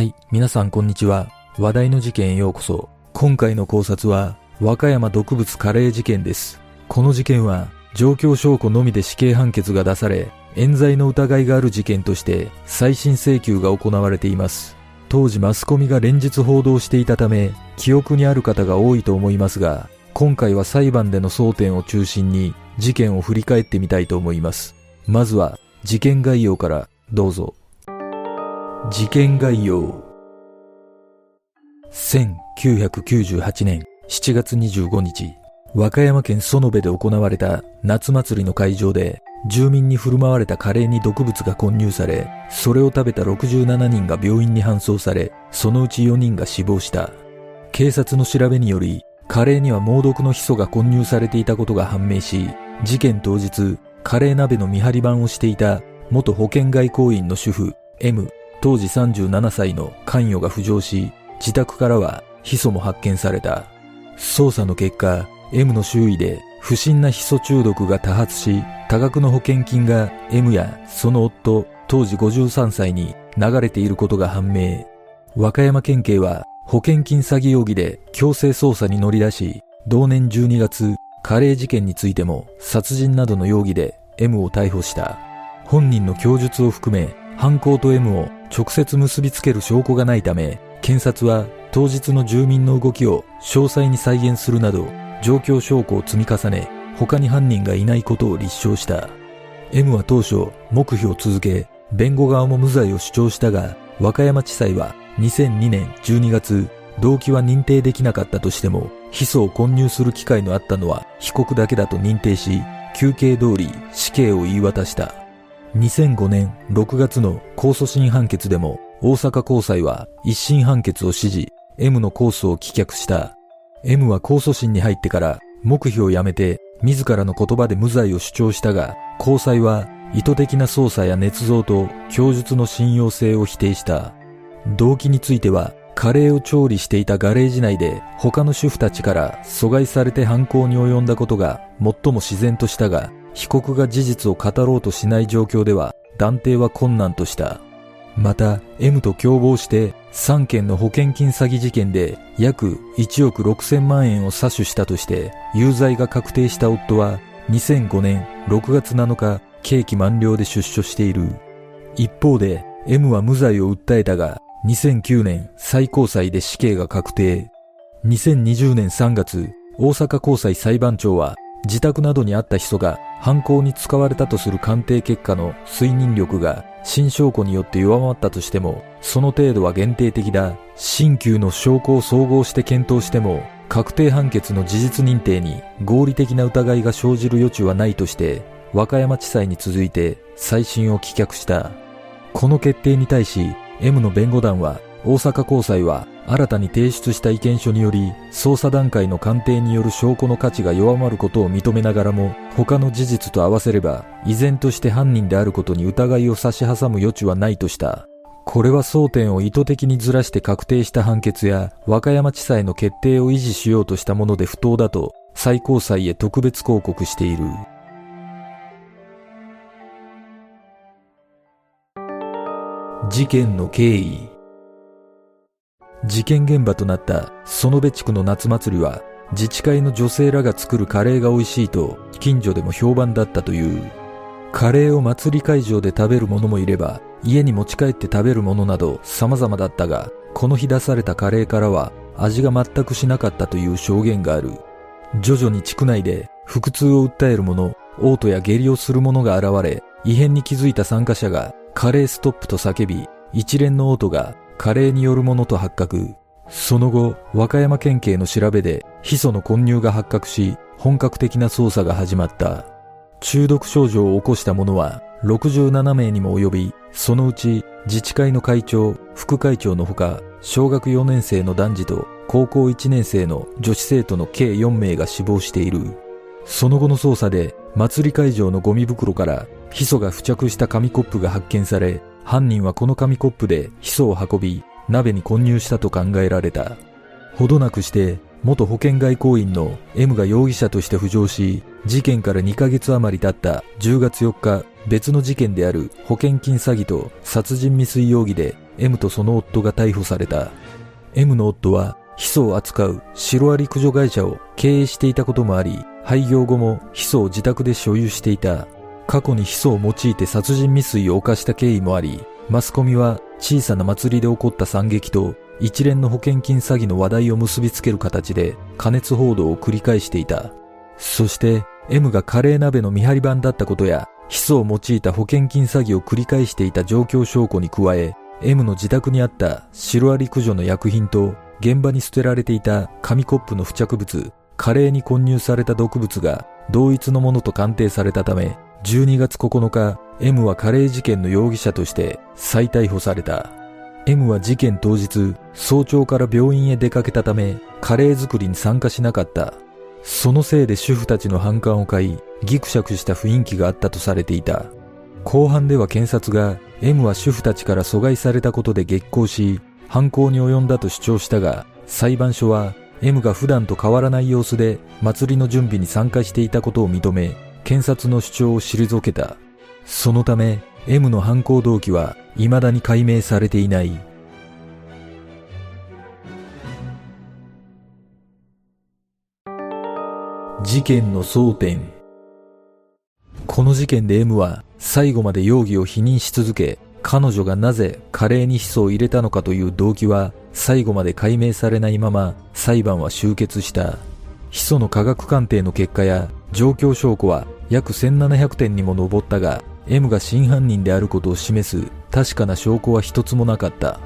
はい、皆さんこんにちは。話題の事件へようこそ。今回の考察は、和歌山毒物カレー事件です。この事件は、状況証拠のみで死刑判決が出され、冤罪の疑いがある事件として、再審請求が行われています。当時マスコミが連日報道していたため、記憶にある方が多いと思いますが、今回は裁判での争点を中心に、事件を振り返ってみたいと思います。まずは、事件概要からどうぞ。事件概要。1998年7月25日、和歌山県園部で行われた夏祭りの会場で、住民に振る舞われたカレーに毒物が混入され、それを食べた67人が病院に搬送され、そのうち4人が死亡した。警察の調べにより、カレーには猛毒のヒ素が混入されていたことが判明し、事件当日、カレー鍋の見張り番をしていた元保険外交員の主婦 M 当時37歳の関与が浮上し、自宅からはヒ素も発見された。捜査の結果、M の周囲で不審なヒ素中毒が多発し、多額の保険金が M やその夫、当時53歳に流れていることが判明。和歌山県警は保険金詐欺容疑で強制捜査に乗り出し、同年12月、カレー事件についても殺人などの容疑で M を逮捕した。本人の供述を含め、犯行と M を直接結びつける証拠がないため、検察は当日の住民の動きを詳細に再現するなど、状況証拠を積み重ね、他に犯人がいないことを立証した。M は当初、黙秘を続け、弁護側も無罪を主張したが、和歌山地裁は2002年12月、動機は認定できなかったとしても、ヒ素を混入する機会のあったのは被告だけだと認定し、休刑通り死刑を言い渡した。2005年6月の控訴審判決でも大阪高裁は一審判決を支持、M の控訴を棄却した。M は控訴審に入ってから黙秘をやめて自らの言葉で無罪を主張したが、高裁は意図的な捜査や捏造と供述の信用性を否定した。動機については、カレーを調理していたガレージ内で他の主婦たちから阻害されて犯行に及んだことが最も自然としたが、被告が事実を語ろうとしない状況では断定は困難とした。また、M と共謀して3件の保険金詐欺事件で約1億6000万円を詐取したとして有罪が確定した夫は2005年6月7日刑期満了で出所している。一方で M は無罪を訴えたが2009年最高裁で死刑が確定。2020年3月、大阪高裁裁判長は自宅などにあったヒ素が犯行に使われたとする鑑定結果の推認力が新証拠によって弱まったとしても、その程度は限定的だ。新旧の証拠を総合して検討しても、確定判決の事実認定に合理的な疑いが生じる余地はないとして、和歌山地裁に続いて再審を棄却した。この決定に対し、M の弁護団は、大阪高裁は新たに提出した意見書により、捜査段階の鑑定による証拠の価値が弱まることを認めながらも、他の事実と合わせれば、依然として犯人であることに疑いを差し挟む余地はないとした。これは争点を意図的にずらして確定した判決や、和歌山地裁の決定を維持しようとしたもので不当だと、最高裁へ特別抗告している。事件の経緯事件現場となった園部地区の夏祭りは自治会の女性らが作るカレーが美味しいと近所でも評判だったという。カレーを祭り会場で食べる者もいれば家に持ち帰って食べるものなど様々だったがこの日出されたカレーからは味が全くしなかったという証言がある。徐々に地区内で腹痛を訴える者嘔吐や下痢をする者が現れ異変に気づいた参加者がカレーストップと叫び一連の嘔吐がカレーによるものと発覚。その後、和歌山県警の調べで、ヒ素の混入が発覚し、本格的な捜査が始まった。中毒症状を起こした者は、67名にも及び、そのうち、自治会の会長、副会長のほか、小学4年生の男児と、高校1年生の女子生徒の計4名が死亡している。その後の捜査で、祭り会場のゴミ袋から、ヒ素が付着した紙コップが発見され、犯人はこの紙コップでヒ素を運び、鍋に混入したと考えられた。ほどなくして、元保険外交員の M が容疑者として浮上し、事件から2ヶ月余り経った10月4日、別の事件である保険金詐欺と殺人未遂容疑で M とその夫が逮捕された。M の夫はヒ素を扱うシロアリ駆除会社を経営していたこともあり、廃業後もヒ素を自宅で所有していた。過去にヒ素を用いて殺人未遂を犯した経緯もあり、マスコミは小さな祭りで起こった惨劇と一連の保険金詐欺の話題を結びつける形で加熱報道を繰り返していた。そして M がカレー鍋の見張り番だったことや、ヒ素を用いた保険金詐欺を繰り返していた状況証拠に加え、M の自宅にあったシロアリ駆除の薬品と現場に捨てられていた紙コップの付着物、カレーに混入された毒物が同一のものと鑑定されたため、12月9日、M はカレー事件の容疑者として再逮捕された。M は事件当日、早朝から病院へ出かけたため、カレー作りに参加しなかった。そのせいで主婦たちの反感を買い、ギクシャクした雰囲気があったとされていた。後半では検察が M は主婦たちから阻害されたことで激高し、犯行に及んだと主張したが、裁判所は M が普段と変わらない様子で祭りの準備に参加していたことを認め、検察の主張を退けた。そのため、M の犯行動機は未だに解明されていない。事件の争点この事件で M は最後まで容疑を否認し続け、彼女がなぜカレーにヒ素を入れたのかという動機は最後まで解明されないまま裁判は終結した。ヒ素の科学鑑定の結果や状況証拠は約1700点にも上ったが、M が真犯人であることを示す確かな証拠は一つもなかった。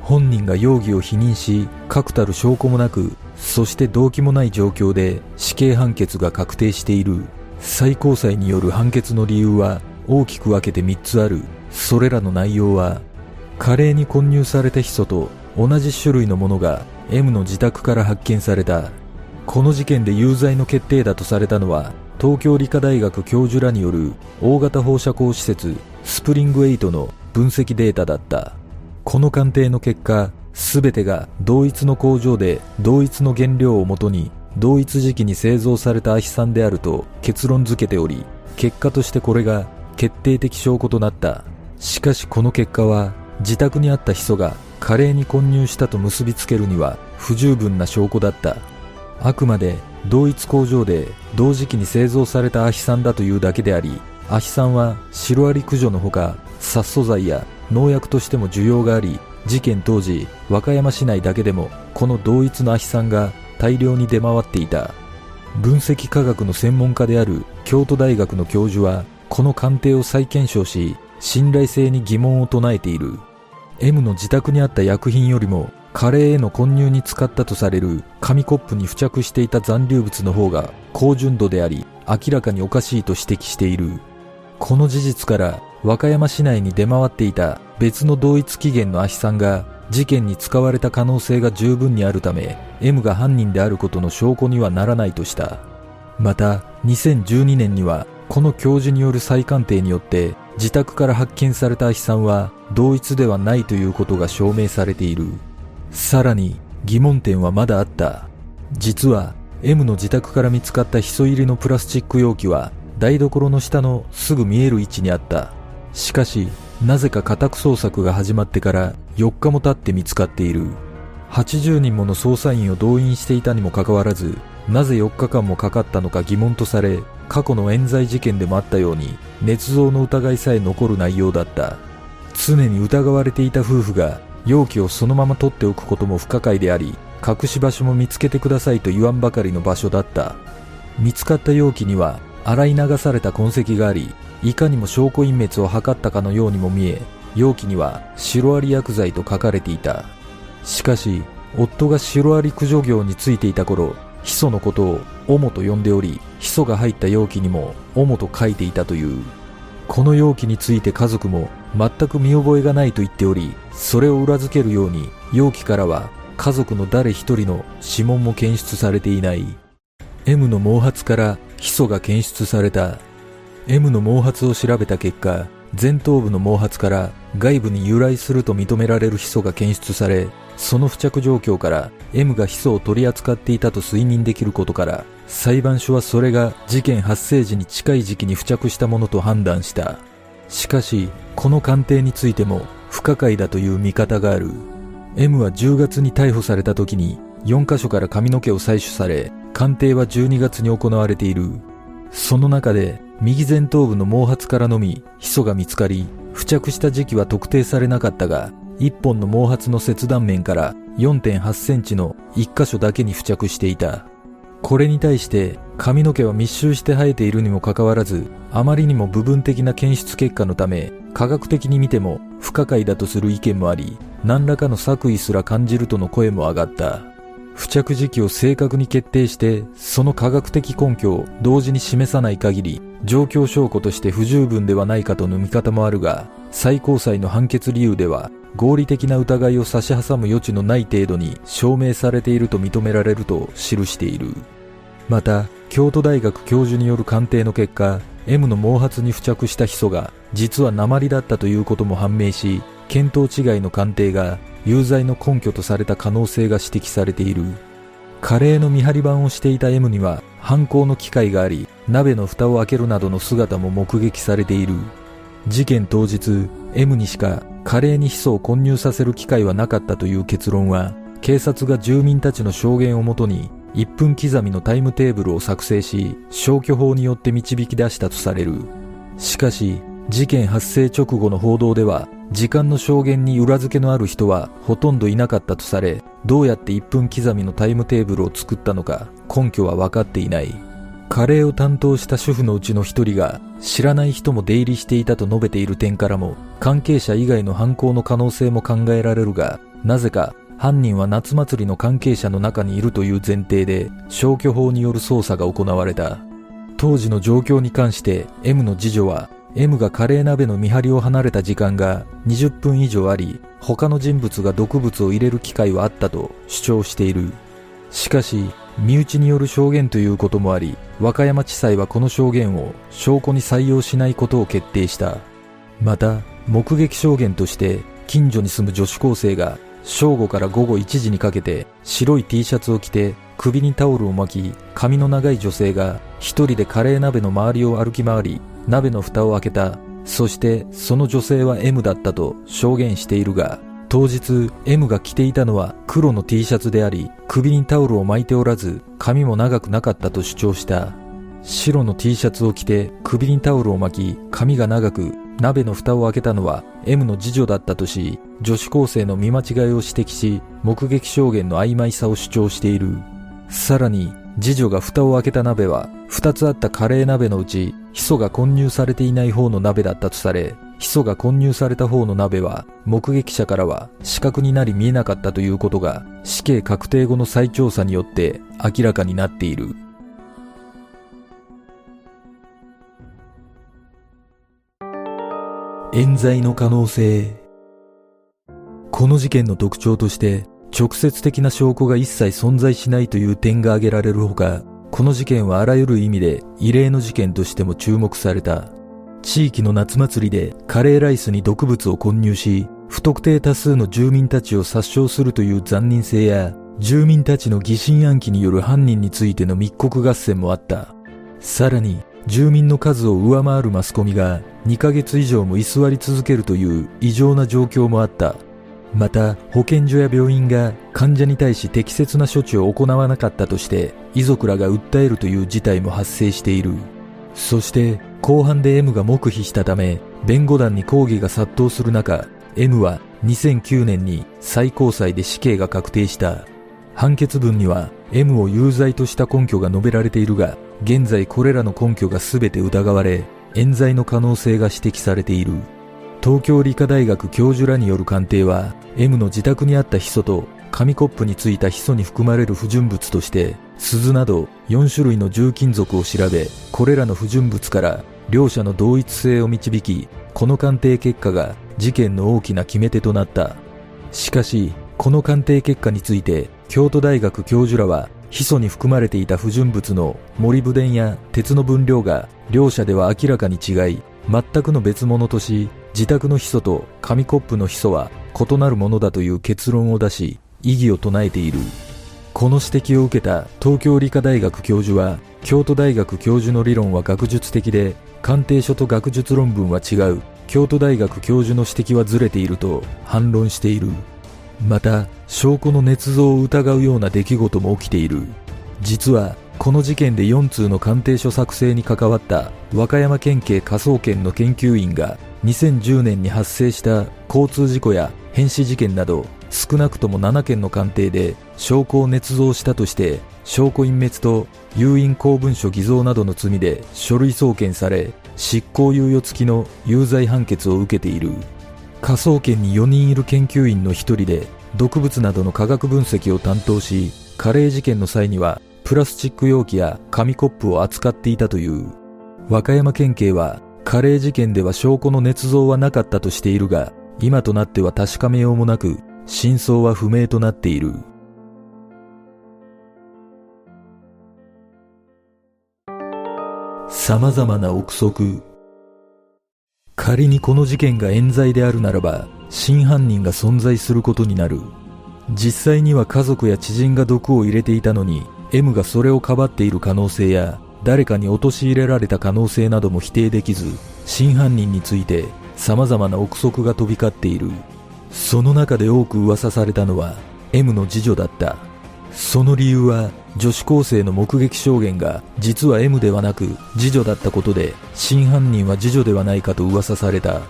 本人が容疑を否認し、確たる証拠もなく、そして動機もない状況で死刑判決が確定している。最高裁による判決の理由は大きく分けて3つある。それらの内容は、カレーに混入されたヒ素と同じ種類のものが M の自宅から発見された。この事件で有罪の決定だとされたのは、東京理科大学教授らによる大型放射光施設スプリング8の分析データだった。この鑑定の結果、すべてが同一の工場で同一の原料をもとに同一時期に製造されたアヒ酸であると結論付けており、結果としてこれが決定的証拠となった。しかしこの結果は自宅にあったヒ素がカレーに混入したと結びつけるには不十分な証拠だった。あくまで同一工場で同時期に製造されたアヒ酸だというだけであり、アヒ酸はシロアリ駆除のほか殺素剤や農薬としても需要があり、事件当時、和歌山市内だけでも、この同一のアヒ酸が大量に出回っていた。分析科学の専門家である京都大学の教授は、この鑑定を再検証し、信頼性に疑問を唱えている。M の自宅にあった薬品よりも、カレーへの混入に使ったとされる紙コップに付着していた残留物の方が高純度であり、明らかにおかしいと指摘している。この事実から和歌山市内に出回っていた別の同一起源のアヒ酸が事件に使われた可能性が十分にあるため M が犯人であることの証拠にはならないとしたまた2012年にはこの教授による再鑑定によって自宅から発見されたアヒ酸は同一ではないということが証明されているさらに疑問点はまだあった実は M の自宅から見つかったヒ素入りのプラスチック容器は台所の下のすぐ見える位置にあったしかし、なぜか家宅捜索が始まってから4日も経って見つかっている。80人もの捜査員を動員していたにもかかわらず、なぜ4日間もかかったのか疑問とされ、過去の冤罪事件でもあったように、捏造の疑いさえ残る内容だった。常に疑われていた夫婦が、容器をそのまま取っておくことも不可解であり、隠し場所も見つけてくださいと言わんばかりの場所だった。見つかった容器には、洗い流された痕跡があり、いかにも証拠隠滅を図ったかのようにも見え、容器にはシロアリ薬剤と書かれていた。しかし、夫がシロアリ駆除業についていた頃、ヒ素のことをオモと呼んでおり、ヒ素が入った容器にもオモと書いていたという。この容器について家族も全く見覚えがないと言っており、それを裏付けるように容器からは家族の誰一人の指紋も検出されていない。M の毛髪からヒ素が検出された M の毛髪を調べた結果、前頭部の毛髪から外部に由来すると認められるヒ素が検出され、その付着状況から M がヒ素を取り扱っていたと推認できることから、裁判所はそれが事件発生時に近い時期に付着したものと判断した。しかし、この鑑定についても不可解だという見方がある。M は10月に逮捕された時に4カ所から髪の毛を採取され、鑑定は12月に行われている。その中で右前頭部の毛髪からのみヒ素が見つかり、付着した時期は特定されなかったが、1本の毛髪の切断面から4.8センチの1箇所だけに付着していた。これに対して髪の毛は密集して生えているにもかかわらず、あまりにも部分的な検出結果のため、科学的に見ても不可解だとする意見もあり、何らかの作為すら感じるとの声も上がった。付着時期を正確に決定して、その科学的根拠を同時に示さない限り、状況証拠として不十分ではないかとの見方もあるが、最高裁の判決理由では、合理的な疑いを差し挟む余地のない程度に証明されていると認められると記している。また、京都大学教授による鑑定の結果、M の毛髪に付着したヒ素が実は鉛だったということも判明し、見当違いの鑑定が有罪の根拠とされた可能性が指摘されている。カレーの見張り番をしていた M には犯行の機会があり、鍋の蓋を開けるなどの姿も目撃されている。事件当日、M にしかカレーにヒ素を混入させる機会はなかったという結論は、警察が住民たちの証言をもとに1分刻みのタイムテーブルを作成し、消去法によって導き出したとされる。しかし、事件発生直後の報道では、時間の証言に裏付けのある人はほとんどいなかったとされ、どうやって1分刻みのタイムテーブルを作ったのか根拠は分かっていない。カレーを担当した主婦のうちの一人が知らない人も出入りしていたと述べている点からも関係者以外の犯行の可能性も考えられるが、なぜか犯人は夏祭りの関係者の中にいるという前提で消去法による捜査が行われた。当時の状況に関して M の次女は M がカレー鍋の見張りを離れた時間が20分以上あり、他の人物が毒物を入れる機会はあったと主張している。しかし、身内による証言ということもあり、和歌山地裁はこの証言を証拠に採用しないことを決定した。また、目撃証言として近所に住む女子高生が正午から午後1時にかけて白い T シャツを着て首にタオルを巻き髪の長い女性が一人でカレー鍋の周りを歩き回り鍋の蓋を開けた。そしてその女性は M だったと証言しているが、当日 M が着ていたのは黒の T シャツであり、首にタオルを巻いておらず、髪も長くなかったと主張した。白の T シャツを着て首にタオルを巻き、髪が長く、鍋の蓋を開けたのは M の次女だったとし、女子高生の見間違いを指摘し、目撃証言の曖昧さを主張している。さらに、次女が蓋を開けた鍋は、二つあったカレー鍋のうち、ヒ素が混入されていない方の鍋だったとされ、ヒ素が混入された方の鍋は、目撃者からは死角になり見えなかったということが、死刑確定後の再調査によって明らかになっている。冤罪の可能性。この事件の特徴として、直接的な証拠が一切存在しないという点が挙げられるほか、この事件はあらゆる意味で異例の事件としても注目された。地域の夏祭りでカレーライスに毒物を混入し、不特定多数の住民たちを殺傷するという残忍性や、住民たちの疑心暗鬼による犯人についての密告合戦もあった。さらに、住民の数を上回るマスコミが2ヶ月以上も居座り続けるという異常な状況もあった。また、保健所や病院が患者に対し適切な処置を行わなかったとして遺族らが訴えるという事態も発生している。そして後半で M が黙秘したため弁護団に抗議が殺到する中 M は2009年に最高裁で死刑が確定した判決文には M を有罪とした根拠が述べられているが現在これらの根拠が全て疑われ冤罪の可能性が指摘されている東京理科大学教授らによる鑑定は M の自宅にあったヒ素と紙コップについたヒ素に含まれる不純物として鈴など4種類の重金属を調べこれらの不純物から両者の同一性を導きこの鑑定結果が事件の大きな決め手となった。しかしこの鑑定結果について京都大学教授らはヒ素に含まれていた不純物のモリブデンや鉄の分量が両者では明らかに違い全くの別物とし自宅のヒ素と紙コップのヒ素は異なるものだという結論を出し異議を唱えているこの指摘を受けた東京理科大学教授は京都大学教授の理論は学術的で鑑定書と学術論文は違う京都大学教授の指摘はずれていると反論している。また、証拠の捏造を疑うような出来事も起きている。実は、この事件で4通の鑑定書作成に関わった和歌山県警科捜研の研究員が2010年に発生した交通事故や変死事件など少なくとも7件の鑑定で証拠を捏造したとして証拠隠滅と有印公文書偽造などの罪で書類送検され執行猶予付きの有罪判決を受けている。科捜研に4人いる研究員の1人で毒物などの化学分析を担当しカレー事件の際にはプラスチック容器や紙コップを扱っていたという。和歌山県警はカレー事件では証拠の捏造はなかったとしているが今となっては確かめようもなく真相は不明となっている。様々な憶測。仮にこの事件が冤罪であるならば真犯人が存在することになる。実際には家族や知人が毒を入れていたのに M がそれをかばっている可能性や誰かに陥れられた可能性なども否定できず真犯人について様々な憶測が飛び交っている。その中で多く噂されたのは M の次女だった。その理由は女子高生の目撃証言が実は M ではなく次女だったことで真犯人は次女ではないかと噂された。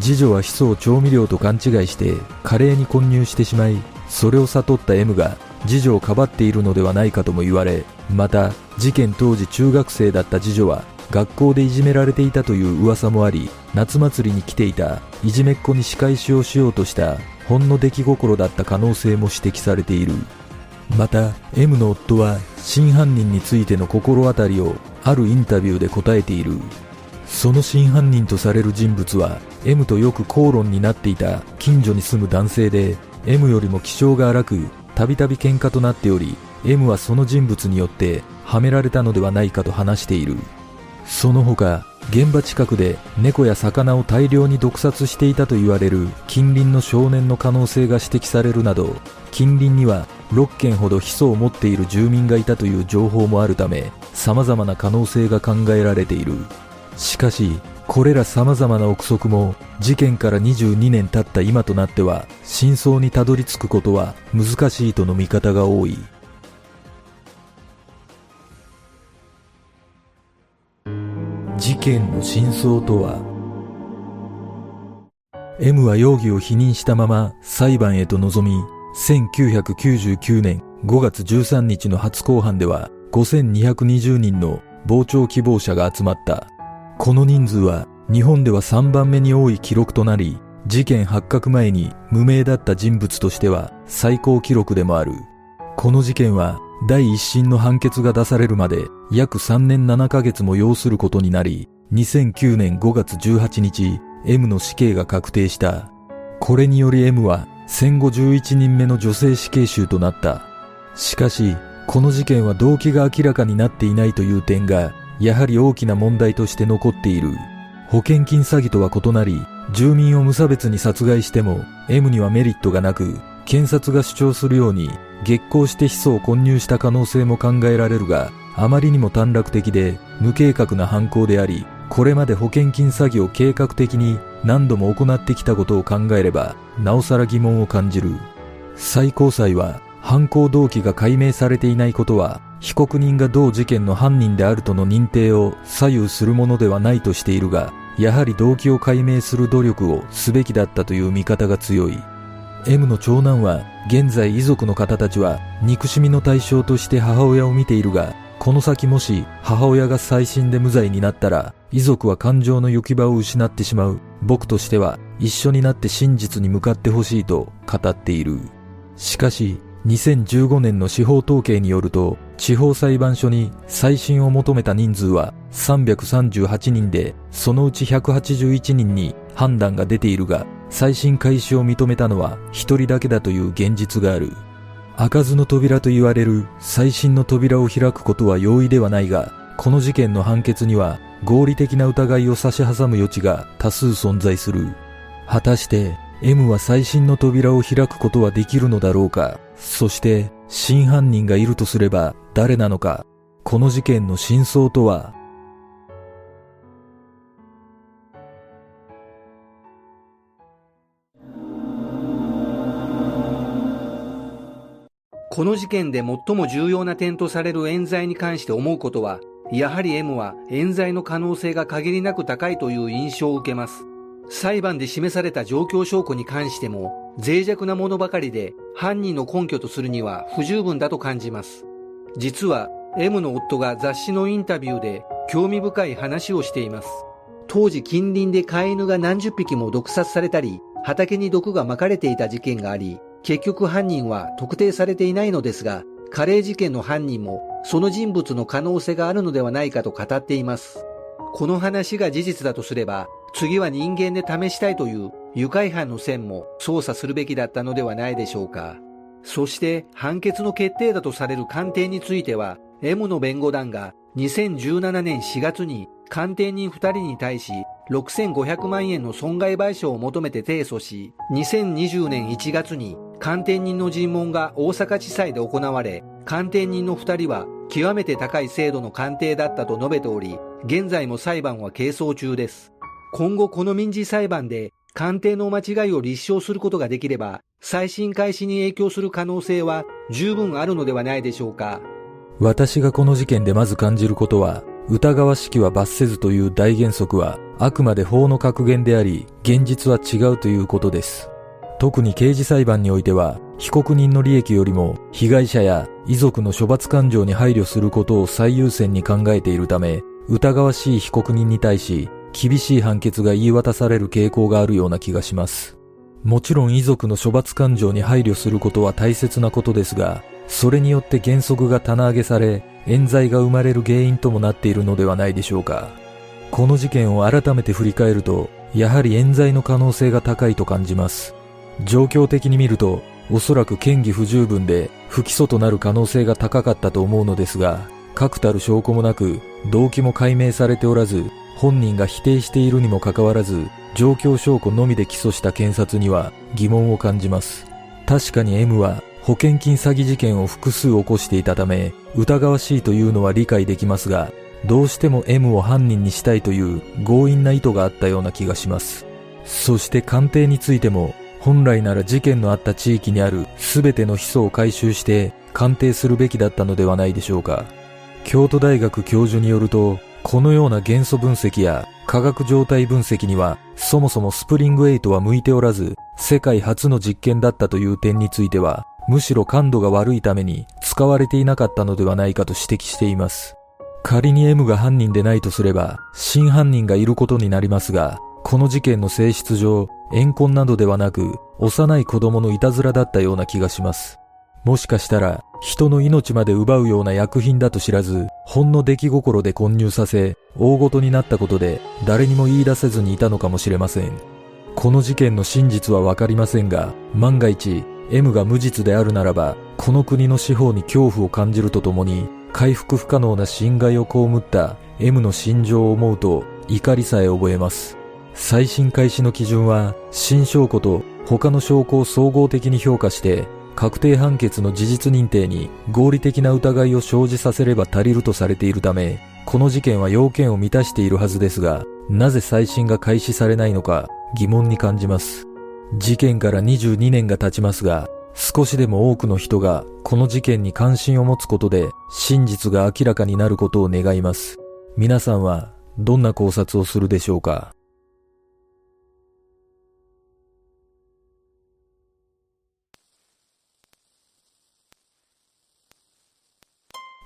次女はヒ素を調味料と勘違いしてカレーに混入してしまいそれを悟った M が次女をかばっているのではないかとも言われまた事件当時中学生だった次女は学校でいじめられていたという噂もあり夏祭りに来ていたいじめっ子に仕返しをしようとしたほんの出来心だった可能性も指摘されている。また M の夫は真犯人についての心当たりをあるインタビューで答えている。その真犯人とされる人物は M とよく口論になっていた近所に住む男性で M よりも気性が荒くたびたび喧嘩となっており M はその人物によってはめられたのではないかと話している。その他現場近くで猫や魚を大量に毒殺していたと言われる近隣の少年の可能性が指摘されるなど近隣には6件ほどヒ素を持っている住民がいたという情報もあるため様々な可能性が考えられている。しかしこれら様々な憶測も事件から22年経った今となっては真相にたどり着くことは難しいとの見方が多い事件の真相とは？M は容疑を否認したまま裁判へと臨み1999年5月13日の初公判では5220人の傍聴希望者が集まった。この人数は日本では3番目に多い記録となり、事件発覚前に無名だった人物としては最高記録でもある。この事件は第一審の判決が出されるまで約3年7ヶ月も要することになり、2009年5月18日、M の死刑が確定した。これにより M は戦後11人目の女性死刑囚となった。しかし、この事件は動機が明らかになっていないという点が、やはり大きな問題として残っている。保険金詐欺とは異なり、住民を無差別に殺害しても M にはメリットがなく、検察が主張するように激高してヒ素を混入した可能性も考えられるが、あまりにも短絡的で無計画な犯行であり、これまで保険金詐欺を計画的に何度も行ってきたことを考えれば、なおさら疑問を感じる。最高裁は、犯行動機が解明されていないことは、被告人が同事件の犯人であるとの認定を左右するものではないとしているが、やはり動機を解明する努力をすべきだったという見方が強い。M の長男は、現在遺族の方たちは憎しみの対象として母親を見ているが、この先もし母親が再審で無罪になったら、遺族は感情の行き場を失ってしまう。僕としては一緒になって真実に向かってほしいと語っている。しかし、2015年の司法統計によると、地方裁判所に再審を求めた人数は338人で、そのうち181人に判断が出ているが、再審開始を認めたのは一人だけだという現実がある。開かずの扉と言われる再審の扉を開くことは容易ではないが、この事件の判決には合理的な疑いを差し挟む余地が多数存在する。果たして M は最新の扉を開くことはできるのだろうかそして真犯人がいるとすれば誰なのか、この事件の真相とは？この事件で最も重要な点とされる冤罪に関して思うことは、やはり M は冤罪の可能性が限りなく高いという印象を受けます。裁判で示された状況証拠に関しても、脆弱なものばかりで、犯人の根拠とするには不十分だと感じます。実は M の夫が雑誌のインタビューで興味深い話をしています。当時近隣で飼い犬が何十匹も毒殺されたり、畑に毒が撒かれていた事件があり、結局犯人は特定されていないのですが、カレー事件の犯人もその人物の可能性があるのではないかと語っています。この話が事実だとすれば、次は人間で試したいという愉快犯の線も捜査するべきだったのではないでしょうか。そして判決の決定だとされる鑑定については、M の弁護団が2017年4月に鑑定人2人に対し6500万円の損害賠償を求めて提訴し、2020年1月に鑑定人の尋問が大阪地裁で行われ、鑑定人の2人は極めて高い精度の鑑定だったと述べており、現在も裁判は係争中です。今後この民事裁判で鑑定の間違いを立証することができれば、再審開始に影響する可能性は十分あるのではないでしょうか。私がこの事件でまず感じることは、疑わしきは罰せずという大原則はあくまで法の格言であり、現実は違うということです。特に刑事裁判においては、被告人の利益よりも被害者や遺族の処罰感情に配慮することを最優先に考えているため、疑わしい被告人に対し厳しい判決が言い渡される傾向があるような気がします。もちろん遺族の処罰感情に配慮することは大切なことですが、それによって原則が棚上げされ、冤罪が生まれる原因ともなっているのではないでしょうか。この事件を改めて振り返ると、やはり冤罪の可能性が高いと感じます。状況的に見ると、おそらく嫌疑不十分で不起訴となる可能性が高かったと思うのですが、確たる証拠もなく、動機も解明されておらず、本人が否定しているにもかかわらず、状況証拠のみで起訴した検察には疑問を感じます。確かに M は保険金詐欺事件を複数起こしていたため、疑わしいというのは理解できますが、どうしても M を犯人にしたいという強引な意図があったような気がします。そして鑑定についても、本来なら事件のあった地域にある全てのヒ素を回収して鑑定するべきだったのではないでしょうか。京都大学教授によると、このような元素分析や化学状態分析にはそもそもスプリング8は向いておらず、世界初の実験だったという点についてはむしろ感度が悪いために使われていなかったのではないかと指摘しています。仮に M が犯人でないとすれば、真犯人がいることになりますが、この事件の性質上、怨恨などではなく、幼い子供のいたずらだったような気がします。もしかしたら、人の命まで奪うような薬品だと知らず、ほんの出来心で混入させ、大ごとになったことで、誰にも言い出せずにいたのかもしれません。この事件の真実はわかりませんが、万が一、M が無実であるならば、この国の司法に恐怖を感じるとともに、回復不可能な侵害を被った M の心情を思うと怒りさえ覚えます。再審開始の基準は、新証拠と他の証拠を総合的に評価して、確定判決の事実認定に合理的な疑いを生じさせれば足りるとされているため、この事件は要件を満たしているはずですが、なぜ再審が開始されないのか疑問に感じます。事件から22年が経ちますが、少しでも多くの人がこの事件に関心を持つことで真実が明らかになることを願います。皆さんはどんな考察をするでしょうか？